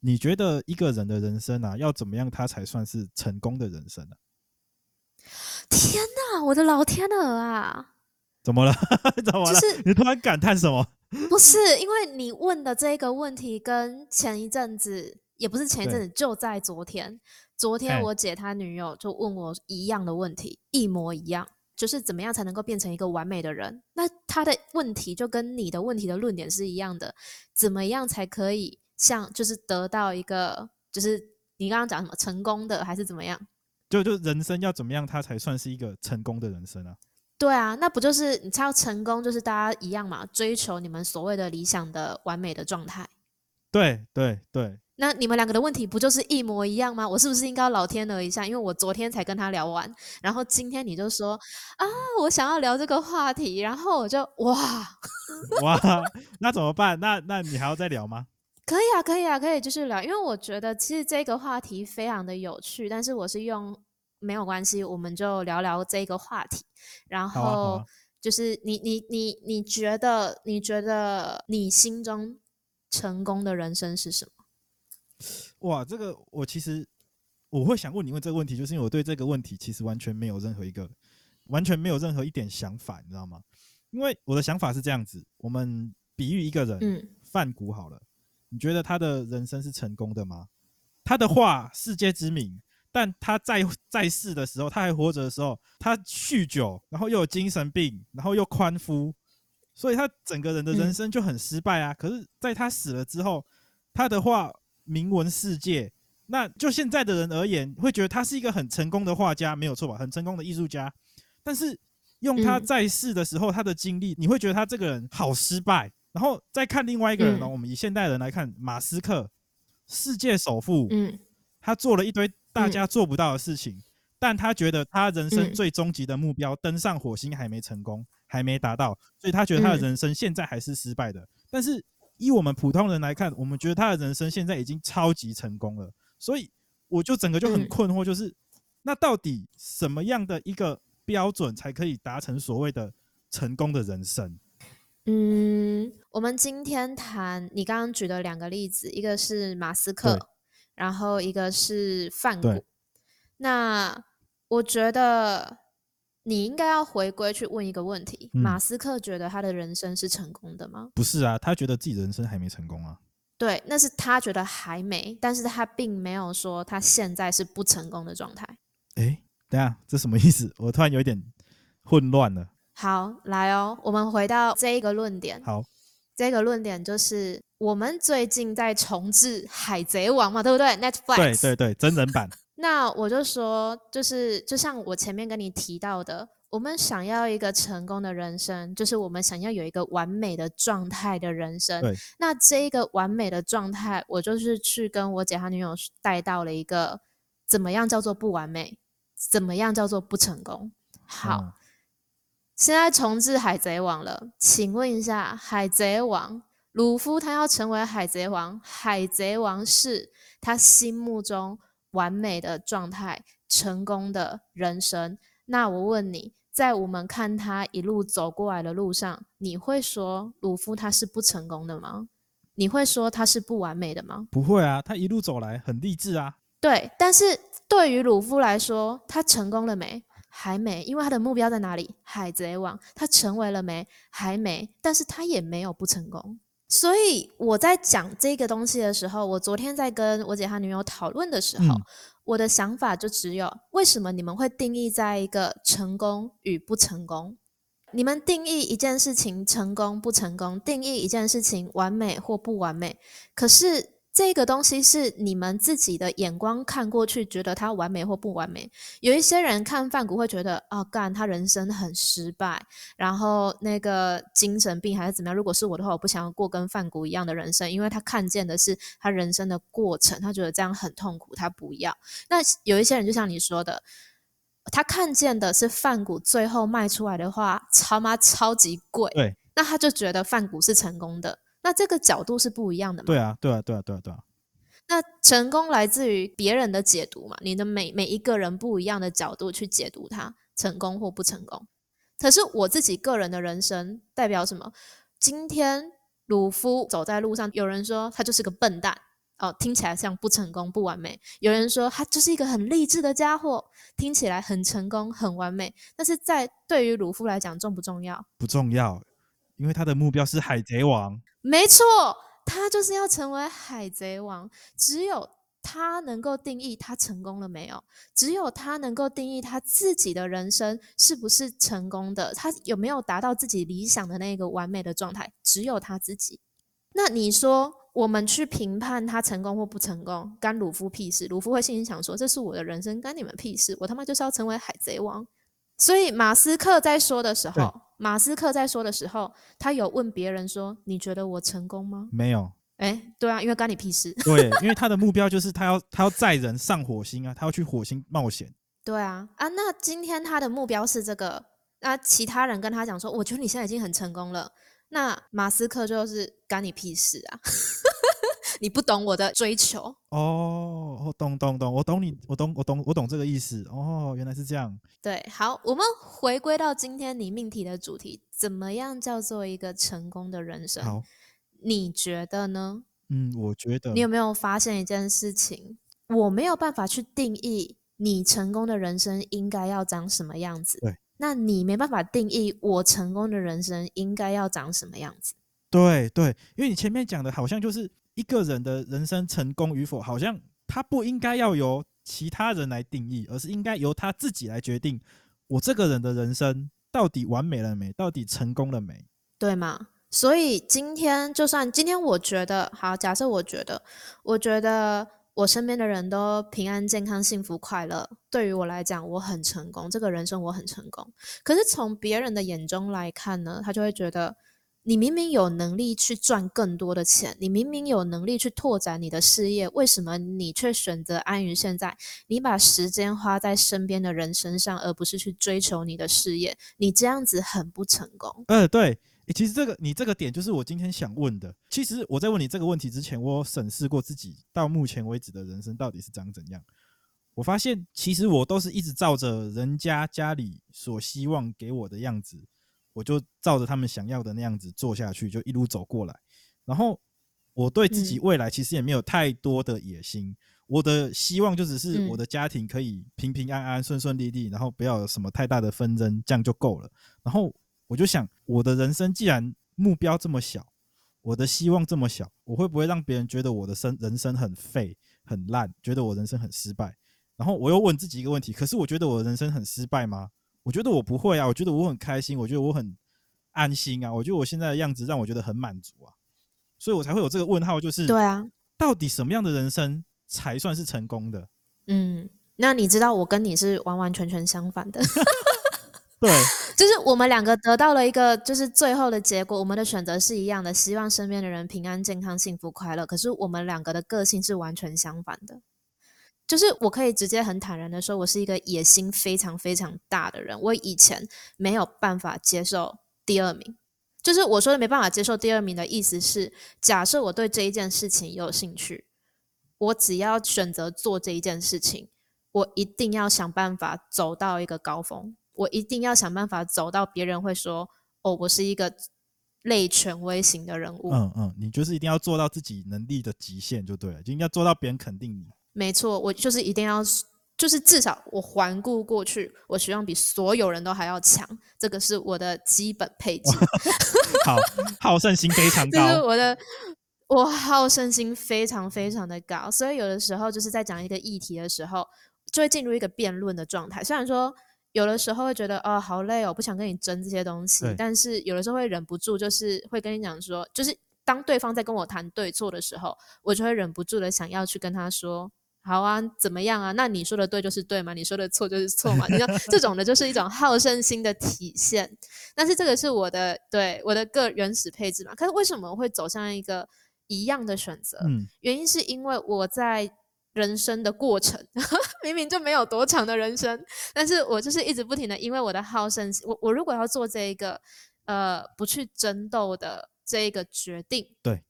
你觉得一个人的人生啊，要怎么样他才算是成功的人生呢？天哪，我的老天鹅啊！怎么了？怎么了？就是你突然感叹什么？不是，因为你问的这个问题跟前一阵子，也不是前一阵子，就在昨天。昨天我姐她女友就问我一样的问题，一模一样，就是怎么样才能够变成一个完美的人？那她的问题就跟你的问题的论点是一样的，怎么样才可以像就是得到一个，就是你刚刚讲什么成功的还是怎么样？就就人生要怎么样，他才算是一个成功的人生啊？对啊，那不就是你才要成功，就是大家一样嘛，追求你们所谓的理想的完美的状态。对对对。那你们两个的问题不就是一模一样吗？我是不是应该老天鹅一下？因为我昨天才跟他聊完，然后今天你就说啊，我想要聊这个话题，然后我就哇哇，那怎么办？那那你还要再聊吗？可以啊，可以啊，可以继续聊，因为我觉得其实这个话题非常的有趣，但是我是用没有关系，我们就聊聊这个话题，然后就是你你你你觉得你觉得你心中成功的人生是什么？哇，这个我其实我会想问你问这个问题，就是因为我对这个问题其实完全没有任何一个，完全没有任何一点想法，你知道吗？因为我的想法是这样子，我们比喻一个人，嗯，梵谷好了，你觉得他的人生是成功的吗？他的画世界知名，但他在在世的时候，他还活着的时候，他酗酒，然后又有精神病，然后又宽夫，所以他整个人的人生就很失败啊。可是，在他死了之后，他的画。名闻世界，那就现在的人而言，会觉得他是一个很成功的画家，没有错吧？很成功的艺术家。但是用他在世的时候，他的经历，你会觉得他这个人好失败。然后再看另外一个人呢？我们以现代人来看，马斯克，世界首富，嗯他做了一堆大家做不到的事情，但他觉得他人生最终极的目标登上火星还没成功，还没达到，所以他觉得他的人生现在还是失败的。但是以我们普通人来看，我们觉得他的人生现在已经超级成功了，所以我就整个就很困惑，就是、嗯、那到底什么样的一个标准才可以达成所谓的成功的人生？嗯，我们今天谈你刚刚举的两个例子，一个是马斯克，然后一个是范谷。那我觉得。你应该要回归去问一个问题：嗯、马斯克觉得他的人生是成功的吗？不是啊，他觉得自己人生还没成功啊。对，那是他觉得还没，但是他并没有说他现在是不成功的状态。哎，等下，这什么意思？我突然有一点混乱了。好，来哦，我们回到这一个论点。好，这个论点就是我们最近在重置《海贼王》嘛，对不对？Netflix。对对对，真人版。那我就说，就是就像我前面跟你提到的，我们想要一个成功的人生，就是我们想要有一个完美的状态的人生。对。那这一个完美的状态，我就是去跟我姐她女友带到了一个，怎么样叫做不完美？怎么样叫做不成功？好，嗯、现在重置海贼王了，请问一下，海贼王鲁夫他要成为海贼王，海贼王是他心目中。完美的状态，成功的人生。那我问你，在我们看他一路走过来的路上，你会说鲁夫他是不成功的吗？你会说他是不完美的吗？不会啊，他一路走来很励志啊。对，但是对于鲁夫来说，他成功了没？还没，因为他的目标在哪里？海贼王。他成为了没？还没，但是他也没有不成功。所以我在讲这个东西的时候，我昨天在跟我姐她女友讨论的时候，嗯，我的想法就只有：为什么你们会定义在一个成功与不成功？你们定义一件事情成功不成功，定义一件事情完美或不完美，可是。这个东西是你们自己的眼光看过去，觉得他完美或不完美。有一些人看范谷会觉得，哦，干，他人生很失败，然后那个精神病还是怎么样。如果是我的话，我不想要过跟范谷一样的人生，因为他看见的是他人生的过程，他觉得这样很痛苦，他不要。那有一些人就像你说的，他看见的是范谷最后卖出来的话，超妈超级贵，对，那他就觉得范谷是成功的。那这个角度是不一样的嘛？对啊，对啊，对啊，对啊，对啊。那成功来自于别人的解读嘛？你的每每一个人不一样的角度去解读它，成功或不成功。可是我自己个人的人生代表什么？今天鲁夫走在路上，有人说他就是个笨蛋，哦，听起来像不成功、不完美。有人说他就是一个很励志的家伙，听起来很成功、很完美。但是在对于鲁夫来讲，重不重要？不重要，因为他的目标是海贼王。没错，他就是要成为海贼王。只有他能够定义他成功了没有？只有他能够定义他自己的人生是不是成功的？他有没有达到自己理想的那个完美的状态？只有他自己。那你说？我们去评判他成功或不成功，干鲁夫屁事。鲁夫会心里想说：“这是我的人生，干你们屁事！我他妈就是要成为海贼王。”所以马斯克在说的时候，马斯克在说的时候，他有问别人说：“你觉得我成功吗？”没有。哎，对啊，因为干你屁事。对，因为 他的目标就是他要他要载人上火星啊，他要去火星冒险。对啊，啊，那今天他的目标是这个，那其他人跟他讲说：“我觉得你现在已经很成功了。”那马斯克就是干你屁事啊！你不懂我的追求哦，我懂懂懂，我懂你，我懂我懂我懂这个意思哦，原来是这样。对，好，我们回归到今天你命题的主题，怎么样叫做一个成功的人生？好，你觉得呢？嗯，我觉得。你有没有发现一件事情？我没有办法去定义你成功的人生应该要长什么样子。对。那你没办法定义我成功的人生应该要长什么样子？对对，因为你前面讲的好像就是一个人的人生成功与否，好像他不应该要由其他人来定义，而是应该由他自己来决定。我这个人的人生到底完美了没？到底成功了没？对吗？所以今天就算今天我觉得好，假设我觉得，我觉得。我身边的人都平安、健康、幸福、快乐，对于我来讲，我很成功。这个人生我很成功。可是从别人的眼中来看呢，他就会觉得，你明明有能力去赚更多的钱，你明明有能力去拓展你的事业，为什么你却选择安于现在？你把时间花在身边的人身上，而不是去追求你的事业，你这样子很不成功。呃，对。其实这个你这个点就是我今天想问的。其实我在问你这个问题之前，我审视过自己到目前为止的人生到底是长怎样。我发现其实我都是一直照着人家家里所希望给我的样子，我就照着他们想要的那样子做下去，就一路走过来。然后我对自己未来其实也没有太多的野心，我的希望就只是我的家庭可以平平安安、顺顺利利，然后不要有什么太大的纷争，这样就够了。然后。我就想，我的人生既然目标这么小，我的希望这么小，我会不会让别人觉得我的生人生很废、很烂，觉得我人生很失败？然后我又问自己一个问题：可是我觉得我的人生很失败吗？我觉得我不会啊，我觉得我很开心，我觉得我很安心啊，我觉得我现在的样子让我觉得很满足啊，所以我才会有这个问号，就是对啊，到底什么样的人生才算是成功的？嗯，那你知道我跟你是完完全全相反的。对，就是我们两个得到了一个，就是最后的结果，我们的选择是一样的，希望身边的人平安、健康、幸福、快乐。可是我们两个的个性是完全相反的。就是我可以直接很坦然的说，我是一个野心非常非常大的人。我以前没有办法接受第二名，就是我说的没办法接受第二名的意思是，假设我对这一件事情有兴趣，我只要选择做这一件事情，我一定要想办法走到一个高峰。我一定要想办法走到别人会说：“哦，我是一个类权威型的人物。”嗯嗯，你就是一定要做到自己能力的极限就对了，就应该做到别人肯定你。没错，我就是一定要，就是至少我环顾过去，我希望比所有人都还要强，这个是我的基本配置。好，好胜心非常高。就是我的，我好胜心非常非常的高，所以有的时候就是在讲一个议题的时候，就会进入一个辩论的状态。虽然说。有的时候会觉得哦，好累哦，不想跟你争这些东西。但是有的时候会忍不住，就是会跟你讲说，就是当对方在跟我谈对错的时候，我就会忍不住的想要去跟他说，好啊，怎么样啊？那你说的对就是对嘛，你说的错就是错嘛。你看 这种的就是一种好胜心的体现。但是这个是我的对我的个原始配置嘛。可是为什么会走向一个一样的选择？嗯，原因是因为我在。人生的过程 明明就没有多长的人生，但是我就是一直不停的，因为我的好胜心，我我如果要做这一个呃不去争斗的这一个决定，对，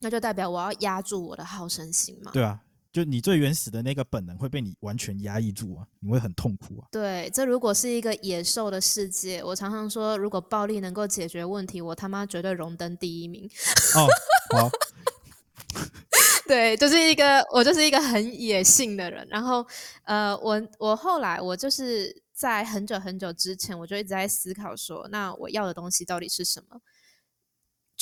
那就代表我要压住我的好胜心嘛。对啊，就你最原始的那个本能会被你完全压抑住啊，你会很痛苦啊。对，这如果是一个野兽的世界，我常常说，如果暴力能够解决问题，我他妈绝对荣登第一名。哦，好。对，就是一个我就是一个很野性的人。然后，呃，我我后来我就是在很久很久之前，我就一直在思考说，那我要的东西到底是什么？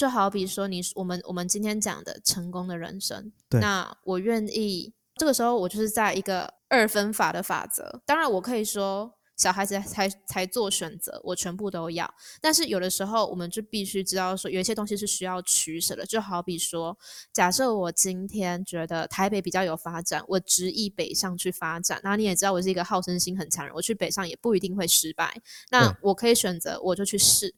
就好比说你，我们我们今天讲的成功的人生，那我愿意这个时候，我就是在一个二分法的法则。当然，我可以说。小孩子才才做选择，我全部都要。但是有的时候，我们就必须知道说，有一些东西是需要取舍的。就好比说，假设我今天觉得台北比较有发展，我执意北上去发展。那你也知道，我是一个好胜心很强人，我去北上也不一定会失败。那我可以选择，我就去试。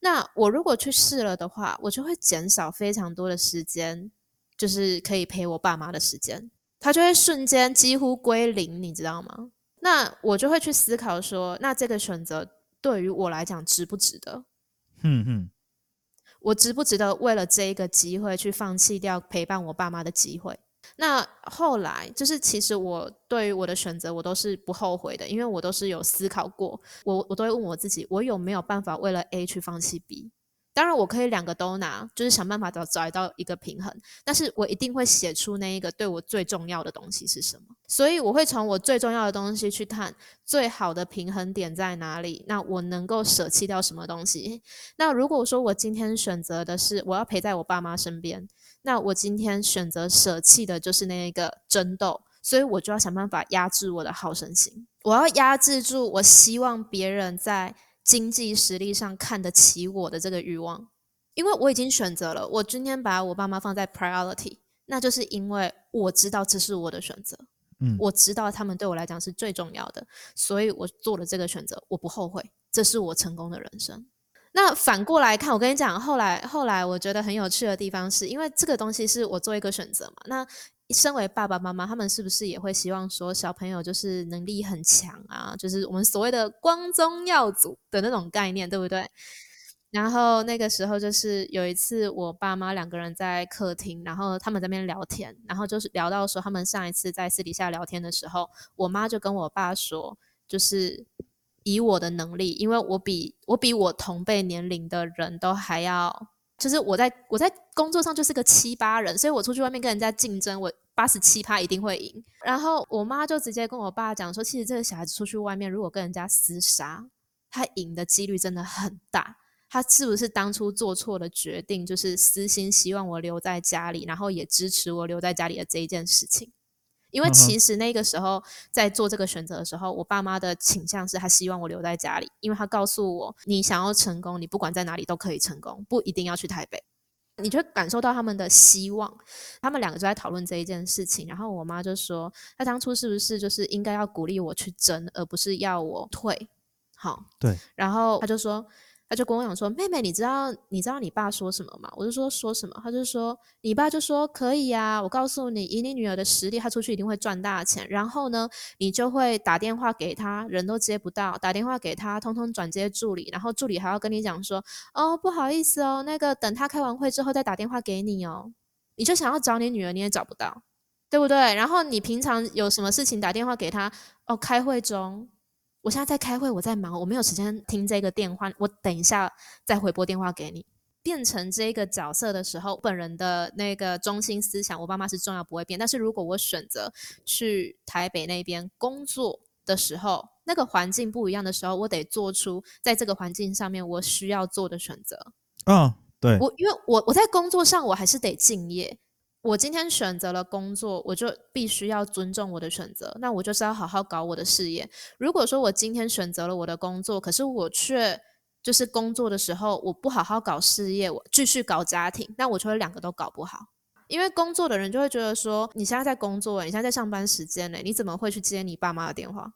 那我如果去试了的话，我就会减少非常多的时间，就是可以陪我爸妈的时间，他就会瞬间几乎归零，你知道吗？那我就会去思考说，那这个选择对于我来讲值不值得？嗯嗯，我值不值得为了这一个机会去放弃掉陪伴我爸妈的机会？那后来就是，其实我对于我的选择，我都是不后悔的，因为我都是有思考过，我我都会问我自己，我有没有办法为了 A 去放弃 B？当然，我可以两个都拿，就是想办法找找到一个平衡。但是我一定会写出那一个对我最重要的东西是什么。所以我会从我最重要的东西去看最好的平衡点在哪里。那我能够舍弃掉什么东西？那如果说我今天选择的是我要陪在我爸妈身边，那我今天选择舍弃的就是那一个争斗。所以我就要想办法压制我的好胜心，我要压制住我希望别人在。经济实力上看得起我的这个欲望，因为我已经选择了，我今天把我爸妈放在 priority，那就是因为我知道这是我的选择，嗯，我知道他们对我来讲是最重要的，所以我做了这个选择，我不后悔，这是我成功的人生。那反过来看，我跟你讲，后来后来我觉得很有趣的地方是，因为这个东西是我做一个选择嘛，那。身为爸爸妈妈，他们是不是也会希望说小朋友就是能力很强啊？就是我们所谓的光宗耀祖的那种概念，对不对？然后那个时候就是有一次，我爸妈两个人在客厅，然后他们在那边聊天，然后就是聊到说他们上一次在私底下聊天的时候，我妈就跟我爸说，就是以我的能力，因为我比我比我同辈年龄的人都还要。就是我在我在工作上就是个七八人，所以我出去外面跟人家竞争，我八十七趴一定会赢。然后我妈就直接跟我爸讲说，其实这个小孩子出去外面，如果跟人家厮杀，他赢的几率真的很大。他是不是当初做错了决定，就是私心希望我留在家里，然后也支持我留在家里的这一件事情？因为其实那个时候在做这个选择的时候，我爸妈的倾向是他希望我留在家里，因为他告诉我，你想要成功，你不管在哪里都可以成功，不一定要去台北。你就感受到他们的希望，他们两个就在讨论这一件事情。然后我妈就说，他当初是不是就是应该要鼓励我去争，而不是要我退？好，对。然后他就说。他就跟我讲说：“妹妹，你知道你知道你爸说什么吗？”我就说：“说什么？”他就说：“你爸就说可以啊，我告诉你，以你女儿的实力，她出去一定会赚大钱。然后呢，你就会打电话给他，人都接不到，打电话给他，通通转接助理，然后助理还要跟你讲说：‘哦，不好意思哦，那个等他开完会之后再打电话给你哦。’你就想要找你女儿，你也找不到，对不对？然后你平常有什么事情打电话给他？哦，开会中。”我现在在开会，我在忙，我没有时间听这个电话。我等一下再回拨电话给你。变成这个角色的时候，本人的那个中心思想，我爸妈是重要不会变。但是如果我选择去台北那边工作的时候，那个环境不一样的时候，我得做出在这个环境上面我需要做的选择。嗯、哦，对，我因为我我在工作上我还是得敬业。我今天选择了工作，我就必须要尊重我的选择。那我就是要好好搞我的事业。如果说我今天选择了我的工作，可是我却就是工作的时候我不好好搞事业，我继续搞家庭，那我就会两个都搞不好。因为工作的人就会觉得说，你现在在工作，你现在在上班时间呢，你怎么会去接你爸妈的电话？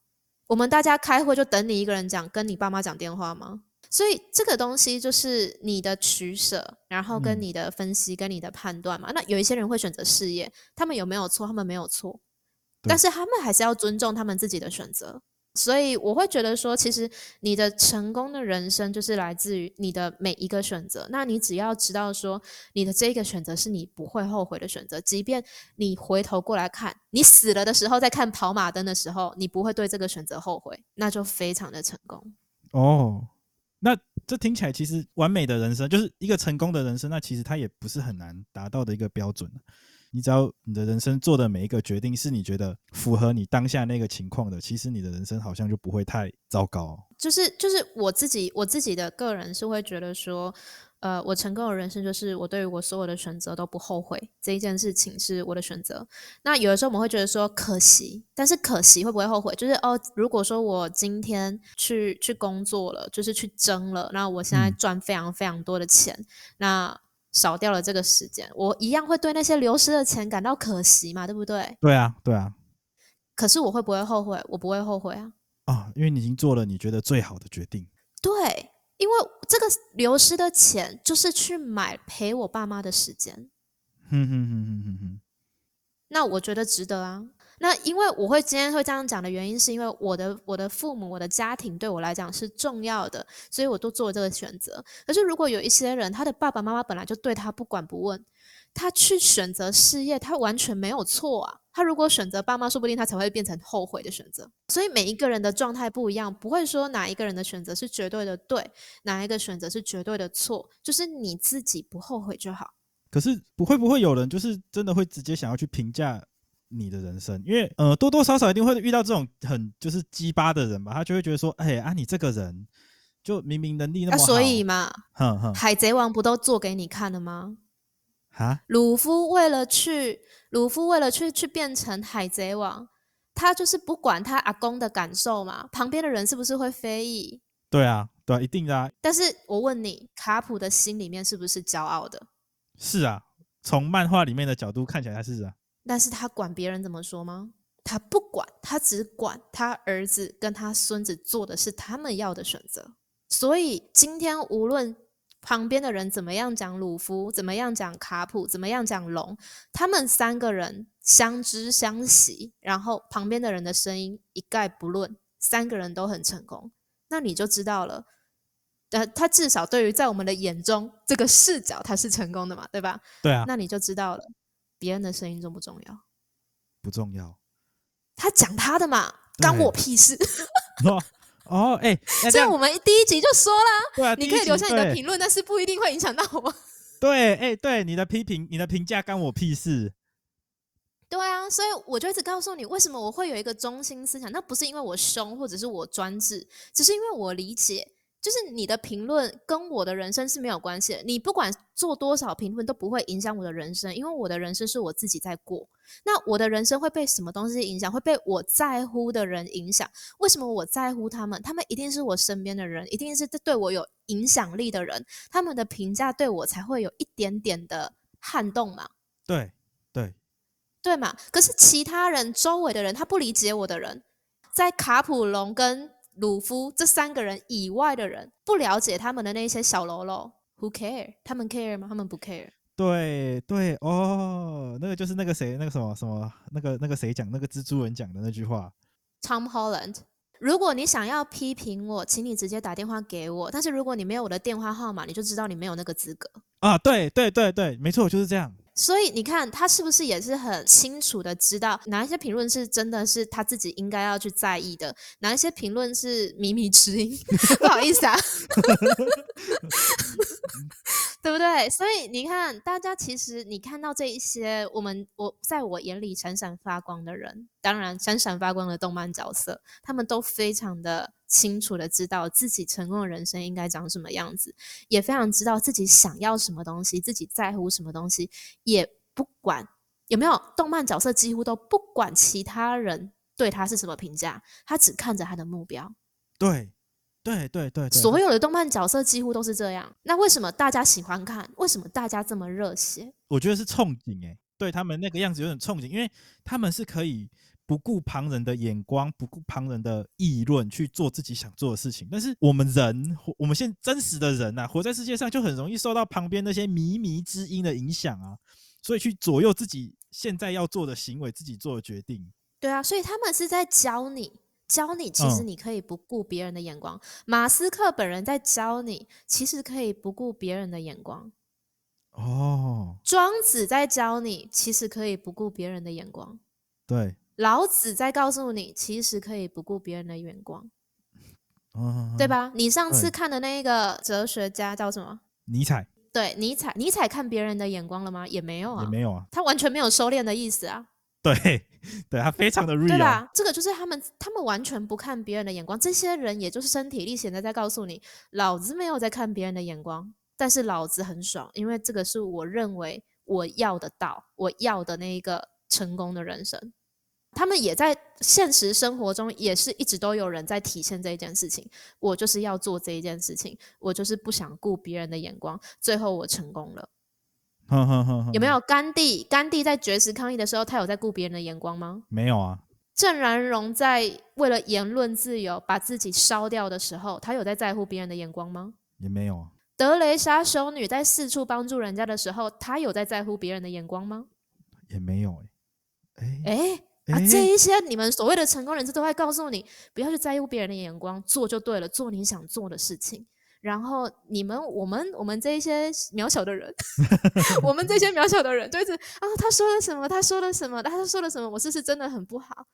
我们大家开会就等你一个人讲，跟你爸妈讲电话吗？所以这个东西就是你的取舍，然后跟你的分析，跟你的判断嘛。嗯、那有一些人会选择事业，他们有没有错？他们没有错，但是他们还是要尊重他们自己的选择。所以我会觉得说，其实你的成功的人生就是来自于你的每一个选择。那你只要知道说，你的这个选择是你不会后悔的选择，即便你回头过来看，你死了的时候再看跑马灯的时候，你不会对这个选择后悔，那就非常的成功哦。那这听起来其实完美的人生就是一个成功的人生，那其实它也不是很难达到的一个标准。你只要你的人生做的每一个决定是你觉得符合你当下那个情况的，其实你的人生好像就不会太糟糕。就是就是我自己我自己的个人是会觉得说。呃，我成功的人生就是我对于我所有的选择都不后悔，这一件事情是我的选择。那有的时候我们会觉得说可惜，但是可惜会不会后悔？就是哦，如果说我今天去去工作了，就是去争了，那我现在赚非常非常多的钱，嗯、那少掉了这个时间，我一样会对那些流失的钱感到可惜嘛？对不对？对啊，对啊。可是我会不会后悔？我不会后悔啊。啊，因为你已经做了你觉得最好的决定。对。因为这个流失的钱，就是去买陪我爸妈的时间。哼哼哼哼哼哼。那我觉得值得啊。那因为我会今天会这样讲的原因，是因为我的我的父母、我的家庭对我来讲是重要的，所以我都做了这个选择。可是如果有一些人，他的爸爸妈妈本来就对他不管不问。他去选择事业，他完全没有错啊。他如果选择爸妈，说不定他才会变成后悔的选择。所以每一个人的状态不一样，不会说哪一个人的选择是绝对的对，哪一个选择是绝对的错，就是你自己不后悔就好。可是不会不会有人就是真的会直接想要去评价你的人生，因为呃多多少少一定会遇到这种很就是鸡巴的人吧，他就会觉得说，哎啊你这个人就明明能力那么好，啊、所以嘛，哼哼，海贼王不都做给你看了吗？啊，鲁夫为了去，鲁夫为了去去变成海贼王，他就是不管他阿公的感受嘛，旁边的人是不是会非议？对啊，对啊，一定的啊。但是我问你，卡普的心里面是不是骄傲的？是啊，从漫画里面的角度看起来他是啊。但是他管别人怎么说吗？他不管，他只管他儿子跟他孙子做的是他们要的选择。所以今天无论。旁边的人怎么样讲鲁夫，怎么样讲卡普，怎么样讲龙，他们三个人相知相惜，然后旁边的人的声音一概不论，三个人都很成功，那你就知道了。呃，他至少对于在我们的眼中这个视角他是成功的嘛，对吧？对啊。那你就知道了，别人的声音重不重要？不重要。他讲他的嘛，关我屁事。哦，哎、欸，所以我们第一集就说了，对啊，你可以留下你的评论，但是不一定会影响到我。对，哎、欸，对，你的批评、你的评价干我屁事。对啊，所以我就一直告诉你，为什么我会有一个中心思想，那不是因为我凶或者是我专制，只是因为我理解。就是你的评论跟我的人生是没有关系的，你不管做多少评论都不会影响我的人生，因为我的人生是我自己在过。那我的人生会被什么东西影响？会被我在乎的人影响。为什么我在乎他们？他们一定是我身边的人，一定是对我有影响力的人，他们的评价对我才会有一点点的撼动嘛？对对对嘛？可是其他人周围的人，他不理解我的人，在卡普隆跟。鲁夫这三个人以外的人不了解他们的那些小喽啰，Who care？他们 care 吗？他们不 care。对对哦，那个就是那个谁，那个什么什么，那个那个谁讲那个蜘蛛人讲的那句话。Tom Holland，如果你想要批评我，请你直接打电话给我。但是如果你没有我的电话号码，你就知道你没有那个资格。啊，对对对对，没错，就是这样。所以你看，他是不是也是很清楚的知道哪一些评论是真的是他自己应该要去在意的，哪一些评论是靡靡之音？不好意思啊，对不对？所以你看，大家其实你看到这一些，我们我在我眼里闪闪发光的人，当然闪闪发光的动漫角色，他们都非常的。清楚的知道自己成功的人生应该长什么样子，也非常知道自己想要什么东西，自己在乎什么东西，也不管有没有动漫角色，几乎都不管其他人对他是什么评价，他只看着他的目标。对，对，对，对，所有的动漫角色几乎都是这样。那为什么大家喜欢看？为什么大家这么热血？我觉得是憧憬哎，对他们那个样子有点憧憬，因为他们是可以。不顾旁人的眼光，不顾旁人的议论，去做自己想做的事情。但是我们人，我们现真实的人呐、啊，活在世界上就很容易受到旁边那些靡靡之音的影响啊，所以去左右自己现在要做的行为，自己做的决定。对啊，所以他们是在教你，教你其实你可以不顾别人的眼光。嗯。马斯克本人在教你，其实可以不顾别人的眼光。哦。庄子在教你，其实可以不顾别人的眼光。对。老子在告诉你，其实可以不顾别人的眼光，哦，对吧？你上次看的那个哲学家叫什么？尼采。对，尼采，尼采看别人的眼光了吗？也没有啊，也没有啊，他完全没有收敛的意思啊。对，对他非常的 real，对吧？这个就是他们，他们完全不看别人的眼光。这些人也就是身体力行的在告诉你，老子没有在看别人的眼光，但是老子很爽，因为这个是我认为我要的道，我要的那一个成功的人生。他们也在现实生活中也是一直都有人在体现这一件事情。我就是要做这一件事情，我就是不想顾别人的眼光，最后我成功了。呵呵呵呵，有没有甘地？甘地在绝食抗议的时候，他有在顾别人的眼光吗？没有啊。郑然荣在为了言论自由把自己烧掉的时候，他有在在乎别人的眼光吗？也没有啊。德雷莎修女在四处帮助人家的时候，她有在在乎别人的眼光吗？也没有哎、欸。哎、欸欸、啊，这一些你们所谓的成功人士都会告诉你，不要去在乎别人的眼光，做就对了，做你想做的事情。然后你们、我们、我们这一些渺小的人 我们这些渺小的人，就一直啊，他说了什么？他说了什么？他说了什么？我是不是真的很不好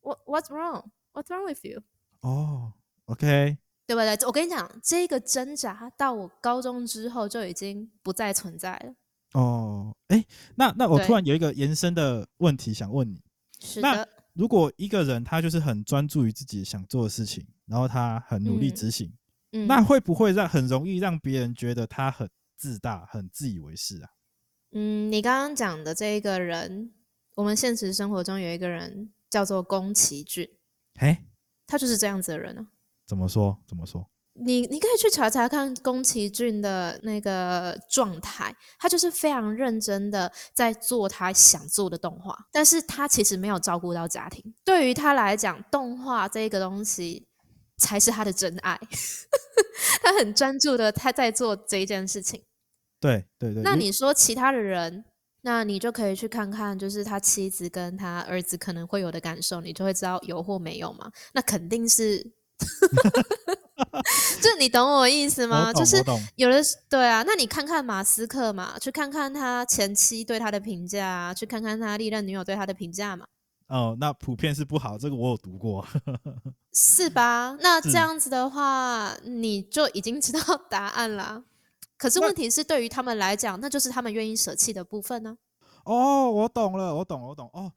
？What What's wrong? What's wrong with you? 哦、oh,，OK，对不对？我跟你讲，这个挣扎到我高中之后就已经不再存在了。哦，哎，那那我突然有一个延伸的问题想问你。是的。那如果一个人他就是很专注于自己想做的事情，然后他很努力执行。嗯那会不会让很容易让别人觉得他很自大、很自以为是啊？嗯，你刚刚讲的这一个人，我们现实生活中有一个人叫做宫崎骏，嘿，他就是这样子的人啊。怎么说？怎么说？你你可以去查查看宫崎骏的那个状态，他就是非常认真的在做他想做的动画，但是他其实没有照顾到家庭。对于他来讲，动画这个东西。才是他的真爱，他很专注的他在做这一件事情。对对对。那你说其他的人，那你就可以去看看，就是他妻子跟他儿子可能会有的感受，你就会知道有或没有嘛。那肯定是，就你懂我意思吗？就是有的对啊。那你看看马斯克嘛，去看看他前妻对他的评价，去看看他历任女友对他的评价嘛。哦，那普遍是不好，这个我有读过，是吧？那这样子的话，你就已经知道 答案了。可是问题是，对于他们来讲，那就是他们愿意舍弃的部分呢？哦，我懂了，我懂，我懂。哦，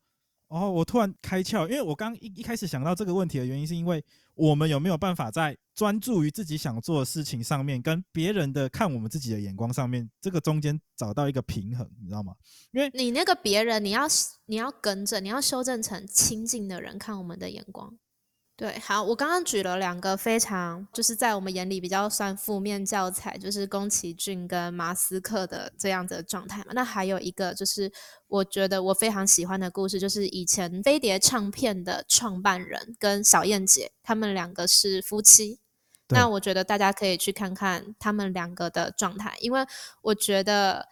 哦，我突然开窍，因为我刚一一开始想到这个问题的原因，是因为我们有没有办法在专注于自己想做的事情上面，跟别人的看我们自己的眼光上面，这个中间找到一个平衡，你知道吗？因为你那个别人，你要你要跟着，你要修正成亲近的人看我们的眼光。对，好，我刚刚举了两个非常就是在我们眼里比较算负面教材，就是宫崎骏跟马斯克的这样的状态嘛。那还有一个就是我觉得我非常喜欢的故事，就是以前飞碟唱片的创办人跟小燕姐，他们两个是夫妻。那我觉得大家可以去看看他们两个的状态，因为我觉得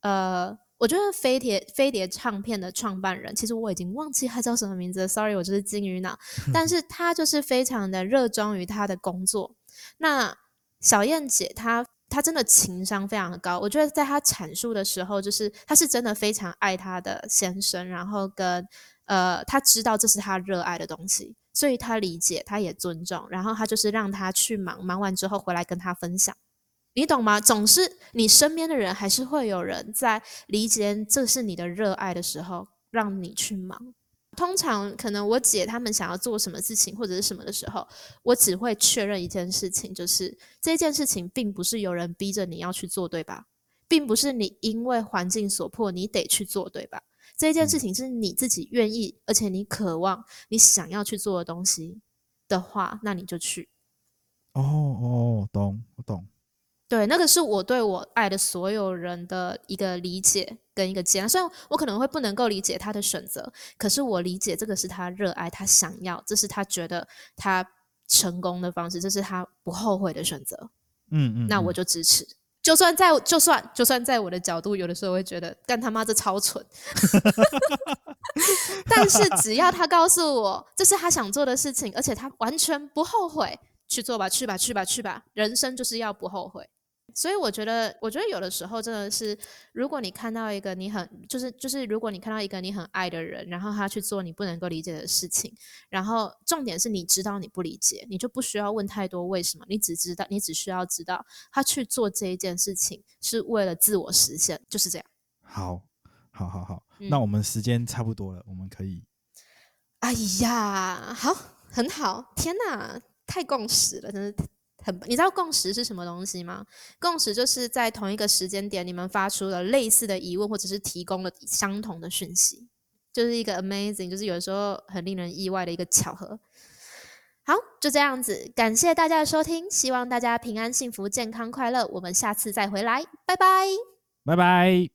呃。我觉得飞碟飞碟唱片的创办人，其实我已经忘记他叫什么名字，sorry，我就是金鱼脑。但是他就是非常的热衷于他的工作。那小燕姐她她真的情商非常的高，我觉得在她阐述的时候，就是她是真的非常爱她的先生，然后跟呃，她知道这是她热爱的东西，所以她理解，她也尊重，然后她就是让他去忙，忙完之后回来跟他分享。你懂吗？总是你身边的人还是会有人在理解这是你的热爱的时候，让你去忙。通常可能我姐他们想要做什么事情或者是什么的时候，我只会确认一件事情，就是这件事情并不是有人逼着你要去做，对吧？并不是你因为环境所迫你得去做，对吧？这件事情是你自己愿意，而且你渴望你想要去做的东西的话，那你就去。哦哦，懂，我懂。对，那个是我对我爱的所有人的一个理解跟一个接纳。虽然我可能会不能够理解他的选择，可是我理解这个是他热爱，他想要，这是他觉得他成功的方式，这是他不后悔的选择。嗯嗯，那我就支持。就算在就算就算在我的角度，有的时候会觉得干他妈这超蠢。但是只要他告诉我这是他想做的事情，而且他完全不后悔，去做吧，去吧，去吧，去吧。人生就是要不后悔。所以我觉得，我觉得有的时候真的是，如果你看到一个你很就是就是，如果你看到一个你很爱的人，然后他去做你不能够理解的事情，然后重点是你知道你不理解，你就不需要问太多为什么，你只知道你只需要知道他去做这一件事情是为了自我实现，就是这样。好，好，好，好，嗯、那我们时间差不多了，我们可以。哎呀，好，很好，天哪，太共识了，真的。很，你知道共识是什么东西吗？共识就是在同一个时间点，你们发出了类似的疑问，或者是提供了相同的讯息，就是一个 amazing，就是有时候很令人意外的一个巧合。好，就这样子，感谢大家的收听，希望大家平安、幸福、健康、快乐。我们下次再回来，拜拜，拜拜。